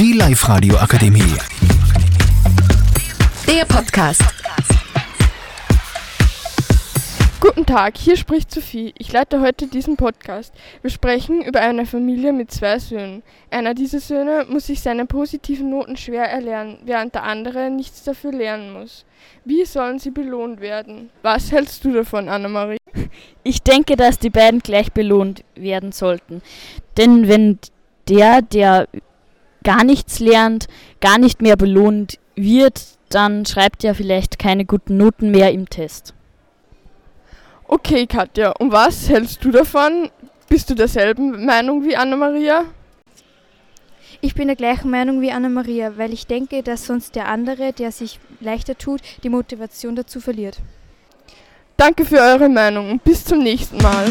Live-Radio Akademie. Der Podcast. Guten Tag, hier spricht Sophie. Ich leite heute diesen Podcast. Wir sprechen über eine Familie mit zwei Söhnen. Einer dieser Söhne muss sich seine positiven Noten schwer erlernen, während der andere nichts dafür lernen muss. Wie sollen sie belohnt werden? Was hältst du davon, Annemarie? Ich denke, dass die beiden gleich belohnt werden sollten. Denn wenn der, der gar nichts lernt, gar nicht mehr belohnt wird, dann schreibt er vielleicht keine guten Noten mehr im Test. Okay, Katja, und was hältst du davon? Bist du derselben Meinung wie Anna-Maria? Ich bin der gleichen Meinung wie Anna-Maria, weil ich denke, dass sonst der andere, der sich leichter tut, die Motivation dazu verliert. Danke für eure Meinung und bis zum nächsten Mal.